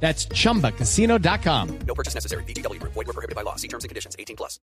That's chumbacasino.com. No purchase necessary. BGW. Void were prohibited by law. See terms and conditions. 18 plus.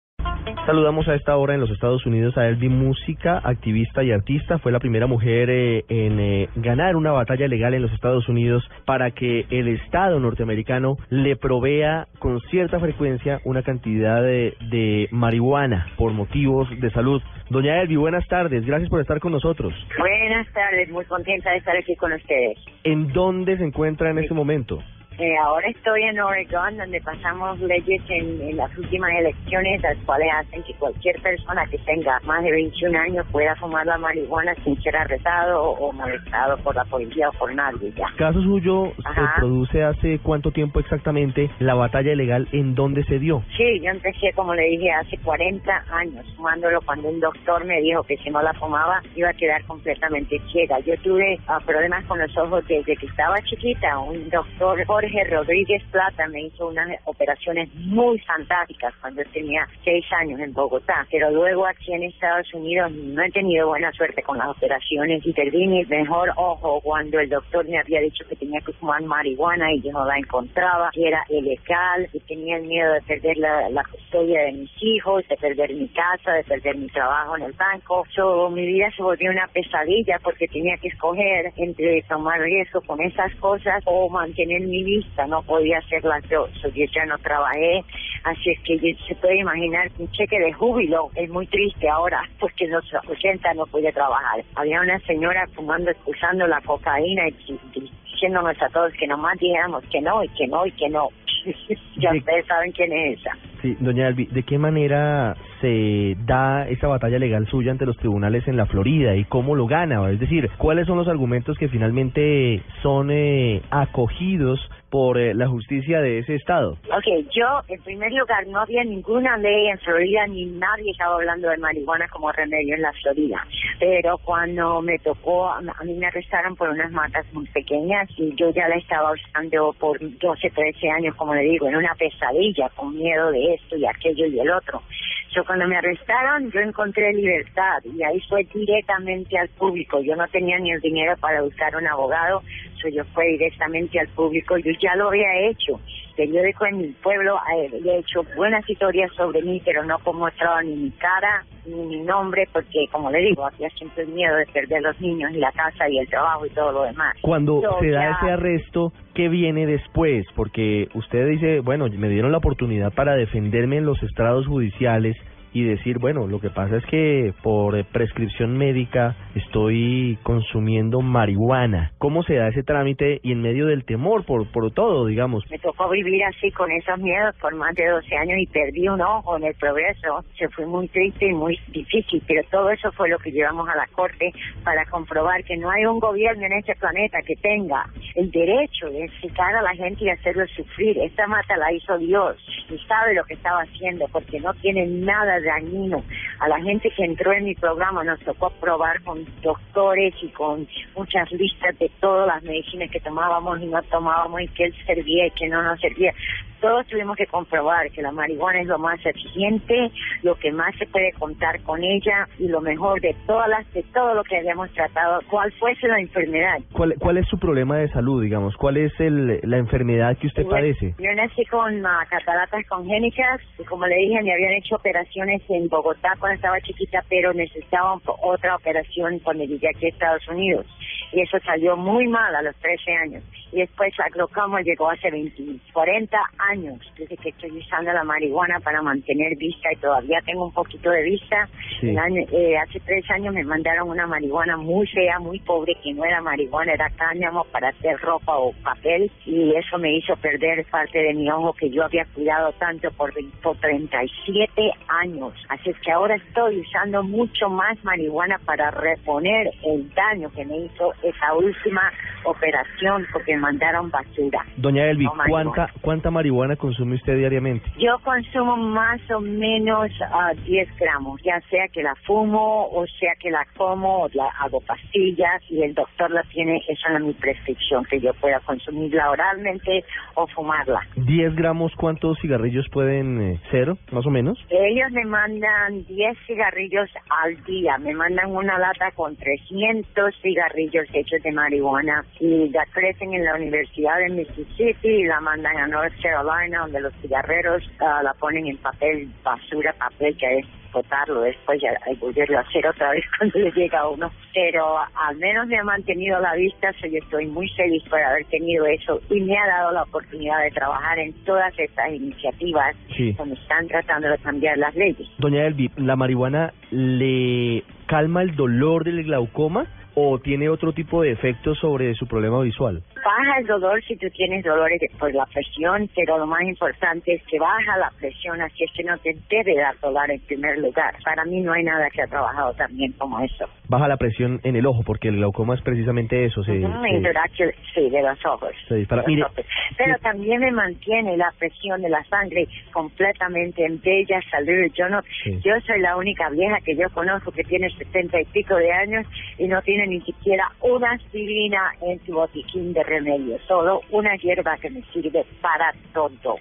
Saludamos a esta hora en los Estados Unidos a Elvi Música, activista y artista. Fue la primera mujer eh, en eh, ganar una batalla legal en los Estados Unidos para que el Estado norteamericano le provea con cierta frecuencia una cantidad de, de marihuana por motivos de salud. Doña Elvi, buenas tardes. Gracias por estar con nosotros. Buenas tardes, muy contenta de estar aquí con ustedes. ¿En dónde se encuentra en este momento? Eh, ahora estoy en Oregon, donde pasamos leyes en, en las últimas elecciones, las cuales hacen que cualquier persona que tenga más de 21 años pueda fumar la marihuana sin ser arrestado o, o molestado por la policía o por nadie. Ya. Caso suyo se Ajá. produce hace cuánto tiempo exactamente la batalla legal en dónde se dio. Sí, yo empecé, como le dije, hace 40 años fumándolo cuando un doctor me dijo que si no la fumaba iba a quedar completamente ciega. Yo tuve ah, problemas con los ojos desde que estaba chiquita. Un doctor, Jorge Rodríguez Plata, me hizo unas operaciones muy fantásticas cuando tenía 6 años en Bogotá. Pero luego aquí en Estados Unidos no he tenido buena suerte con las operaciones y perdí mi mejor ojo cuando el doctor me había dicho que tenía que fumar marihuana y yo no la encontraba, que era ilegal y tenía el miedo de perder la, la custodia de mis hijos, de perder mi casa, de perder mi trabajo en el banco. So, mi vida se volvió una pesadilla porque tenía que escoger entre tomar riesgo con esas cosas o mantener mi No podía hacer las dos. Yo ya no trabajé, así es que se puede imaginar un cheque de júbilo es muy triste ahora porque los 80 no podía trabajar. Había una señora fumando, usando la cocaína y, y diciéndonos a todos que nomás dijéramos que no y que no y que no. ya ustedes saben quién es esa. Sí, doña Elvi, ¿de qué manera se da esa batalla legal suya ante los tribunales en la Florida y cómo lo gana? Es decir, ¿cuáles son los argumentos que finalmente son eh, acogidos por eh, la justicia de ese estado? Ok, yo, en primer lugar, no había ninguna ley en Florida ni nadie estaba hablando de marihuana como remedio en la Florida. Pero cuando me tocó, a mí me arrestaron por unas matas muy pequeñas y yo ya la estaba usando por 12, 13 años, como le digo, en una pesadilla, con miedo de esto y aquello y el otro. Yo cuando me arrestaron, yo encontré libertad y ahí fue directamente al público. Yo no tenía ni el dinero para buscar un abogado, so yo fue directamente al público. Yo ya lo había hecho. Periódico en mi pueblo eh, había hecho buenas historias sobre mí, pero no como mostraba ni mi cara ni mi nombre, porque como le digo, había siempre el miedo de perder los niños y la casa y el trabajo y todo lo demás. Cuando se da ese arresto, ¿qué viene después? Porque usted dice, bueno, me dieron la oportunidad para defenderme en los estrados judiciales y decir, bueno, lo que pasa es que por eh, prescripción médica estoy consumiendo marihuana. ¿Cómo se da ese trámite y en medio del temor por, por todo, digamos? Me tocó vivir así con esos miedos por más de 12 años y perdí un ojo en el progreso. Se fue muy triste y muy difícil, pero todo eso fue lo que llevamos a la corte para comprobar que no hay un gobierno en este planeta que tenga el derecho de enseñar a la gente y hacerlo sufrir. Esta mata la hizo Dios y sabe lo que estaba haciendo porque no tiene nada dañino. A la gente que entró en mi programa nos tocó probar con doctores y con muchas listas de todas las medicinas que tomábamos y no tomábamos y que él servía y que no nos servía. Todos tuvimos que comprobar que la marihuana es lo más eficiente, lo que más se puede contar con ella y lo mejor de todas las de todo lo que habíamos tratado, cuál fuese la enfermedad. ¿Cuál, cuál es su problema de salud, digamos? ¿Cuál es el, la enfermedad que usted padece? Yo nací con ah, cataratas congénitas y como le dije, me habían hecho operaciones en Bogotá cuando estaba chiquita, pero necesitaba otra operación cuando llegué aquí a Estados Unidos. Y eso salió muy mal a los 13 años. Y después la glaucoma llegó hace 20, 40 años desde que estoy usando la marihuana para mantener vista y todavía tengo un poquito de vista. Sí. El año- eh, hace tres años me mandaron una marihuana muy fea, muy pobre, que no era marihuana, era cáñamo para hacer ropa o papel. Y eso me hizo perder parte de mi ojo que yo había cuidado tanto por, 20 por 37 años. Así es que ahora estoy usando mucho más marihuana para reponer el daño que me hizo esa última operación, porque mandaron basura. Doña Elvi, No, marihuana. ¿cuánta, ¿cuánta marihuana consume usted diariamente? Yo consumo más o menos ah, 10 gramos, ya sea que la fumo o sea que la como o la hago pastillas y el doctor la tiene, esa es mi prescripción, que yo pueda consumirla oralmente o fumarla. 10 gramos, ¿cuántos cigarrillos pueden eh, ser, más o menos? Ellos me mandan 10 cigarrillos al día, me mandan una lata con 300 cigarrillos hechos de marihuana y la crecen en la Universidad de Mississippi y la mandan a North Carolina donde los cigarreros ah, la ponen en papel basura, papel que es botarlo después ya hay volverlo a hacer otra vez cuando le llega a uno. Pero al menos me ha mantenido la vista, so yo estoy muy feliz por haber tenido eso y me ha dado la oportunidad de trabajar en todas estas iniciativas Sí. donde están tratando de cambiar las leyes. Doña Elvi, ¿la marihuana le calma el dolor del glaucoma o tiene otro tipo de efectos sobre su problema visual? Baja el dolor si tú tienes dolores de- por la presión, pero lo más importante es que baja la presión, así es que no te debe dar dolor en primer lugar. Para mí no hay nada que ha trabajado tan bien como eso. Baja la presión en el ojo, porque el glaucoma es precisamente eso. Se, Ujú, se- interaction, sí, de los ojos. se dispara. Mire. Pero también me mantiene la presión de la sangre completamente en bella salud. Yo no, Sí. yo soy la única vieja que yo conozco que tiene setenta y pico de años y no tiene ni siquiera una aspirina en su botiquín de remedio, solo una hierba que me sirve para todo.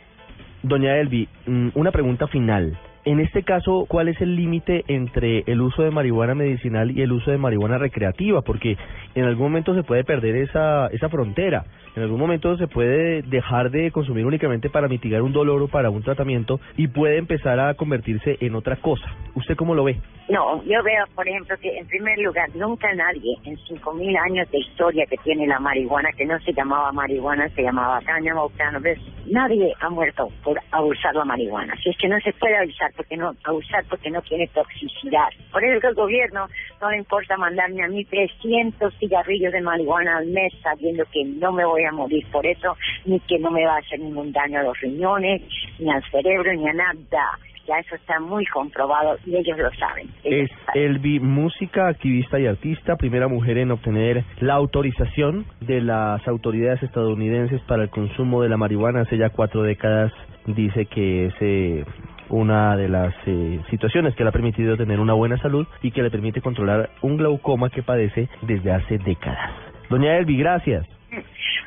Doña Elvi, mm, una pregunta final. En este caso, ¿cuál es el límite entre el uso de marihuana medicinal y el uso de marihuana recreativa? Porque en algún momento se puede perder esa, esa frontera. En algún momento se puede dejar de consumir únicamente para mitigar un dolor o para un tratamiento y puede empezar a convertirse en otra cosa. ¿Usted cómo lo ve? No, yo veo, por ejemplo, que en primer lugar, nunca nadie en 5.000 años de historia que tiene la marihuana, que no se llamaba marihuana, se llamaba cáñamo cannabis, nadie ha muerto por abusar la marihuana. Si es que no se puede abusar porque no, abusar porque no tiene toxicidad. Por eso que el gobierno no le importa mandarme a mí 300 cigarrillos de marihuana al mes sabiendo que no me voy a morir por eso, ni que no me va a hacer ningún daño a los riñones, ni al cerebro, ni a nada. Ya eso está muy comprobado y ellos lo saben. Ellos Es saben. Elvi, música, activista y artista, primera mujer en obtener la autorización de las autoridades estadounidenses para el consumo de la marihuana hace ya cuatro décadas. Dice que es eh, una de las eh, situaciones que le ha permitido tener una buena salud y que le permite controlar un glaucoma que padece desde hace décadas. Doña Elvi, gracias.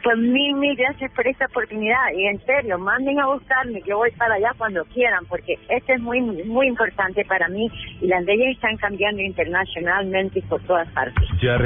Pues mil, mil gracias por esta oportunidad y en serio, manden a buscarme, yo voy para allá cuando quieran porque esto es muy, muy importante para mí y las leyes están cambiando internacionalmente y por todas partes. Ya